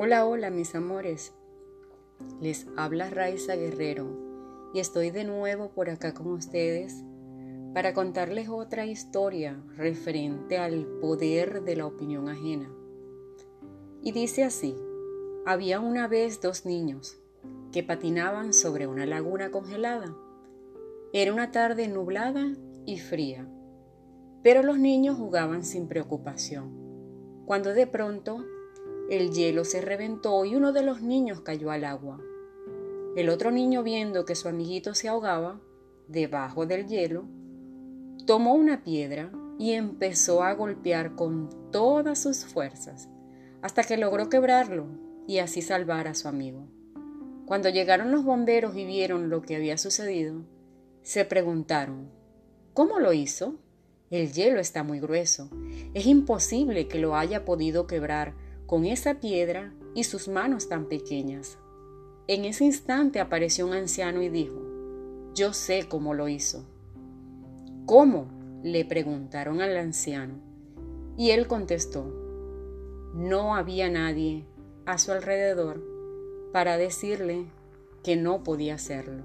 Hola, hola mis amores. Les habla Raiza Guerrero y estoy de nuevo por acá con ustedes para contarles otra historia referente al poder de la opinión ajena. Y dice así, había una vez dos niños que patinaban sobre una laguna congelada. Era una tarde nublada y fría, pero los niños jugaban sin preocupación, cuando de pronto el hielo se reventó y uno de los niños cayó al agua. El otro niño, viendo que su amiguito se ahogaba debajo del hielo, tomó una piedra y empezó a golpear con todas sus fuerzas hasta que logró quebrarlo y así salvar a su amigo. Cuando llegaron los bomberos y vieron lo que había sucedido, se preguntaron, ¿cómo lo hizo? El hielo está muy grueso. Es imposible que lo haya podido quebrar con esa piedra y sus manos tan pequeñas. En ese instante apareció un anciano y dijo, yo sé cómo lo hizo. ¿Cómo? le preguntaron al anciano. Y él contestó, no había nadie a su alrededor para decirle que no podía hacerlo.